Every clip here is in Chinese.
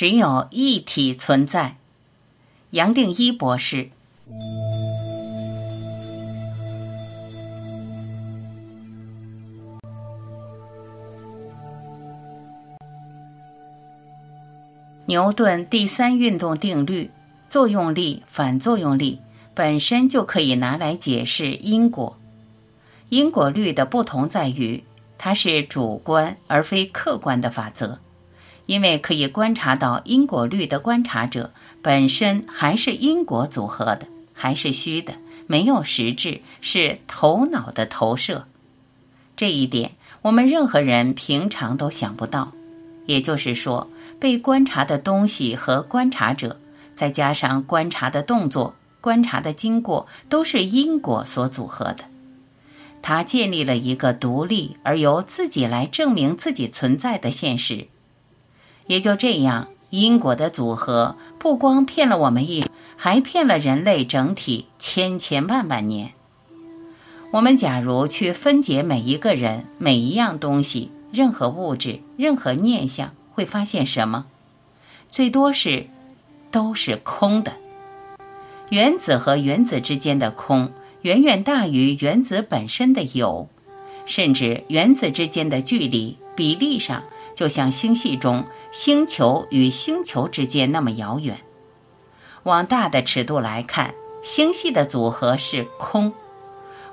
只有一体存在。杨定一博士。牛顿第三运动定律：作用力、反作用力本身就可以拿来解释因果。因果律的不同在于，它是主观而非客观的法则。因为可以观察到因果律的观察者本身还是因果组合的，还是虚的，没有实质，是头脑的投射。这一点我们任何人平常都想不到。也就是说，被观察的东西和观察者，再加上观察的动作、观察的经过，都是因果所组合的。他建立了一个独立而由自己来证明自己存在的现实。也就这样，因果的组合不光骗了我们一，还骗了人类整体千千万万年。我们假如去分解每一个人、每一样东西、任何物质、任何念想，会发现什么？最多是，都是空的。原子和原子之间的空，远远大于原子本身的有，甚至原子之间的距离比例上。就像星系中星球与星球之间那么遥远。往大的尺度来看，星系的组合是空；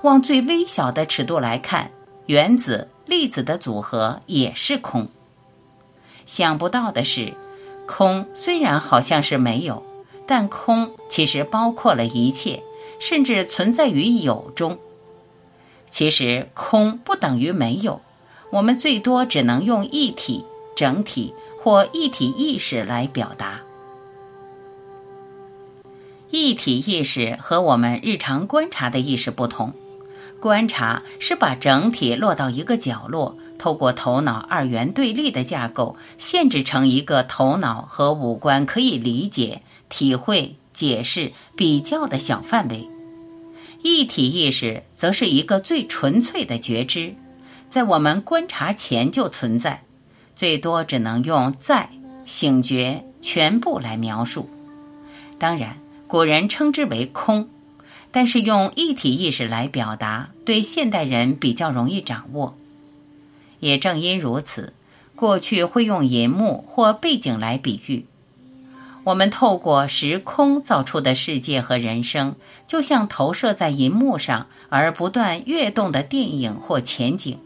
往最微小的尺度来看，原子粒子的组合也是空。想不到的是，空虽然好像是没有，但空其实包括了一切，甚至存在于有中。其实空不等于没有。我们最多只能用一体、整体或一体意识来表达。一体意识和我们日常观察的意识不同，观察是把整体落到一个角落，透过头脑二元对立的架构，限制成一个头脑和五官可以理解、体会、解释、比较的小范围。一体意识则是一个最纯粹的觉知。在我们观察前就存在，最多只能用在醒觉全部来描述。当然，古人称之为空，但是用一体意识来表达，对现代人比较容易掌握。也正因如此，过去会用银幕或背景来比喻。我们透过时空造出的世界和人生，就像投射在银幕上而不断跃动的电影或前景。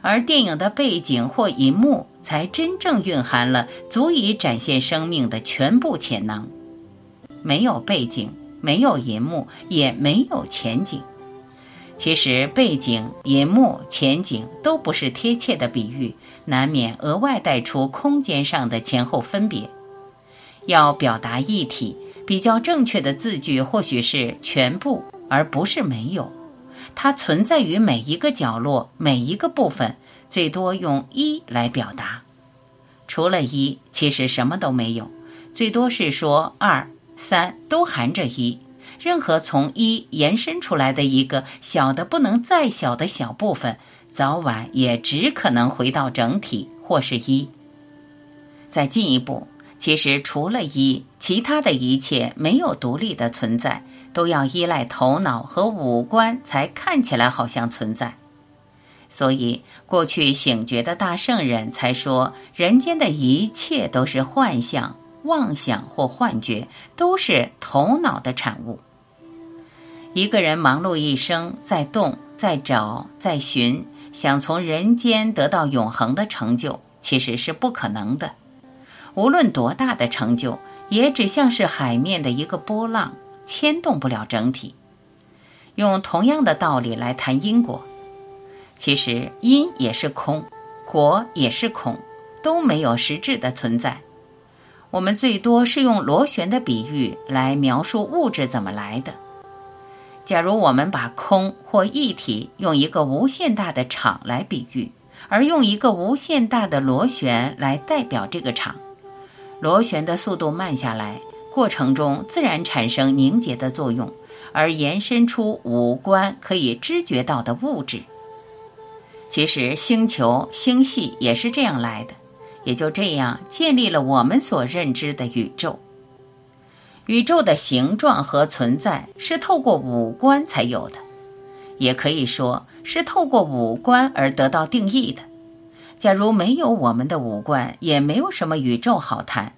而电影的背景或银幕，才真正蕴含了足以展现生命的全部潜能。没有背景，没有银幕，也没有前景。其实，背景、银幕、前景都不是贴切的比喻，难免额外带出空间上的前后分别。要表达一体，比较正确的字句或许是全部，而不是没有。它存在于每一个角落，每一个部分，最多用一来表达。除了一，其实什么都没有，最多是说二、三都含着一。任何从一延伸出来的一个小的不能再小的小部分，早晚也只可能回到整体或是一。再进一步，其实除了一，其他的一切没有独立的存在。都要依赖头脑和五官才看起来好像存在，所以过去醒觉的大圣人才说，人间的一切都是幻象、妄想或幻觉，都是头脑的产物。一个人忙碌一生，在动、在找、在寻，想从人间得到永恒的成就，其实是不可能的。无论多大的成就，也只像是海面的一个波浪。牵动不了整体。用同样的道理来谈因果，其实因也是空，果也是空，都没有实质的存在。我们最多是用螺旋的比喻来描述物质怎么来的。假如我们把空或一体用一个无限大的场来比喻，而用一个无限大的螺旋来代表这个场，螺旋的速度慢下来。过程中自然产生凝结的作用，而延伸出五官可以知觉到的物质。其实星球、星系也是这样来的，也就这样建立了我们所认知的宇宙。宇宙的形状和存在是透过五官才有的，也可以说是透过五官而得到定义的。假如没有我们的五官，也没有什么宇宙好谈。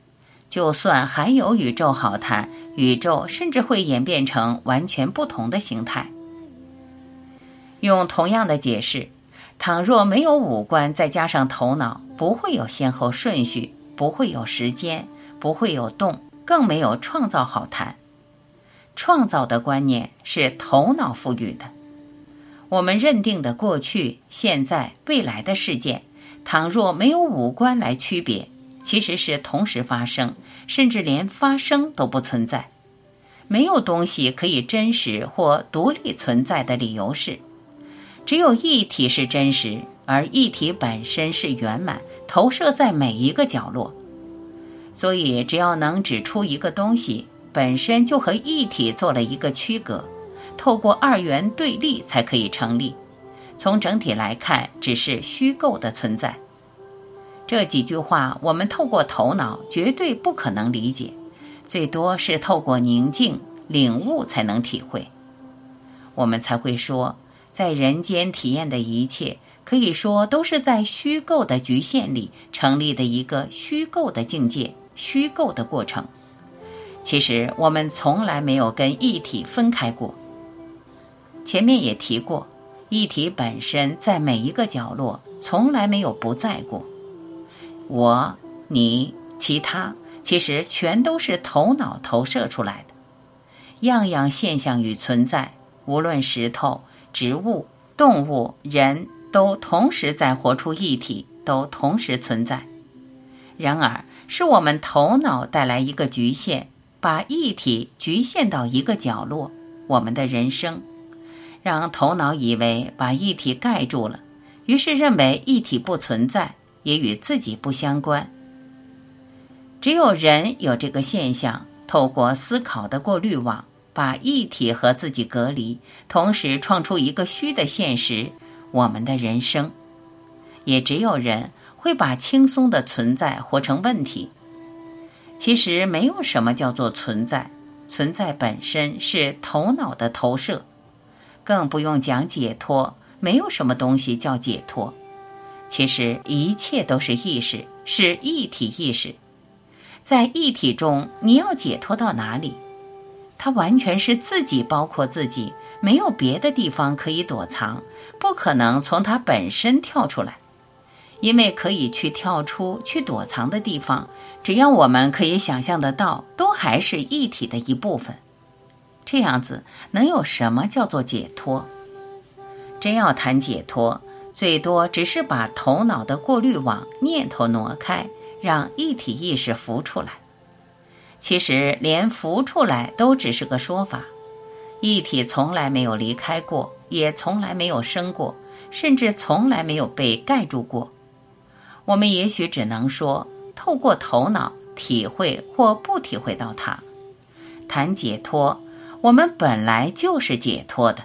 就算还有宇宙好谈，宇宙甚至会演变成完全不同的形态。用同样的解释，倘若没有五官，再加上头脑，不会有先后顺序，不会有时间，不会有动。更没有创造好谈，创造的观念是头脑赋予的。我们认定的过去、现在、未来的事件，倘若没有五官来区别，其实是同时发生，甚至连发生都不存在。没有东西可以真实或独立存在的理由是，只有一体是真实，而一体本身是圆满，投射在每一个角落。所以，只要能指出一个东西本身就和一体做了一个区隔，透过二元对立才可以成立。从整体来看，只是虚构的存在。这几句话，我们透过头脑绝对不可能理解，最多是透过宁静领悟才能体会。我们才会说，在人间体验的一切，可以说都是在虚构的局限里成立的一个虚构的境界。虚构的过程，其实我们从来没有跟一体分开过。前面也提过，一体本身在每一个角落，从来没有不在过。我、你、其他，其实全都是头脑投射出来的。样样现象与存在，无论石头、植物、动物、人都同时在活出一体，都同时存在。然而。是我们头脑带来一个局限，把一体局限到一个角落。我们的人生，让头脑以为把一体盖住了，于是认为一体不存在，也与自己不相关。只有人有这个现象，透过思考的过滤网，把一体和自己隔离，同时创出一个虚的现实——我们的人生。也只有人。会把轻松的存在活成问题。其实没有什么叫做存在，存在本身是头脑的投射，更不用讲解脱。没有什么东西叫解脱，其实一切都是意识，是一体意识。在一体中，你要解脱到哪里？它完全是自己包括自己，没有别的地方可以躲藏，不可能从它本身跳出来。因为可以去跳出、去躲藏的地方，只要我们可以想象得到，都还是一体的一部分。这样子能有什么叫做解脱？真要谈解脱，最多只是把头脑的过滤网念头挪开，让一体意识浮出来。其实连浮出来都只是个说法，一体从来没有离开过，也从来没有生过，甚至从来没有被盖住过。我们也许只能说，透过头脑体会或不体会到它。谈解脱，我们本来就是解脱的，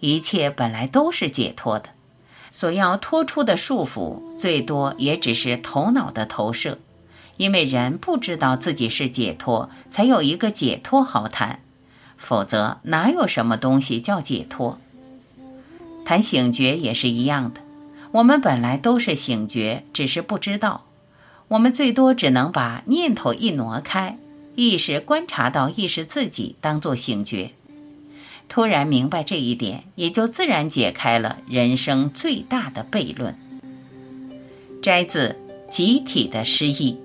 一切本来都是解脱的。所要脱出的束缚，最多也只是头脑的投射。因为人不知道自己是解脱，才有一个解脱好谈。否则，哪有什么东西叫解脱？谈醒觉也是一样的。我们本来都是醒觉，只是不知道。我们最多只能把念头一挪开，意识观察到意识自己，当做醒觉。突然明白这一点，也就自然解开了人生最大的悖论。摘自《集体的失意》。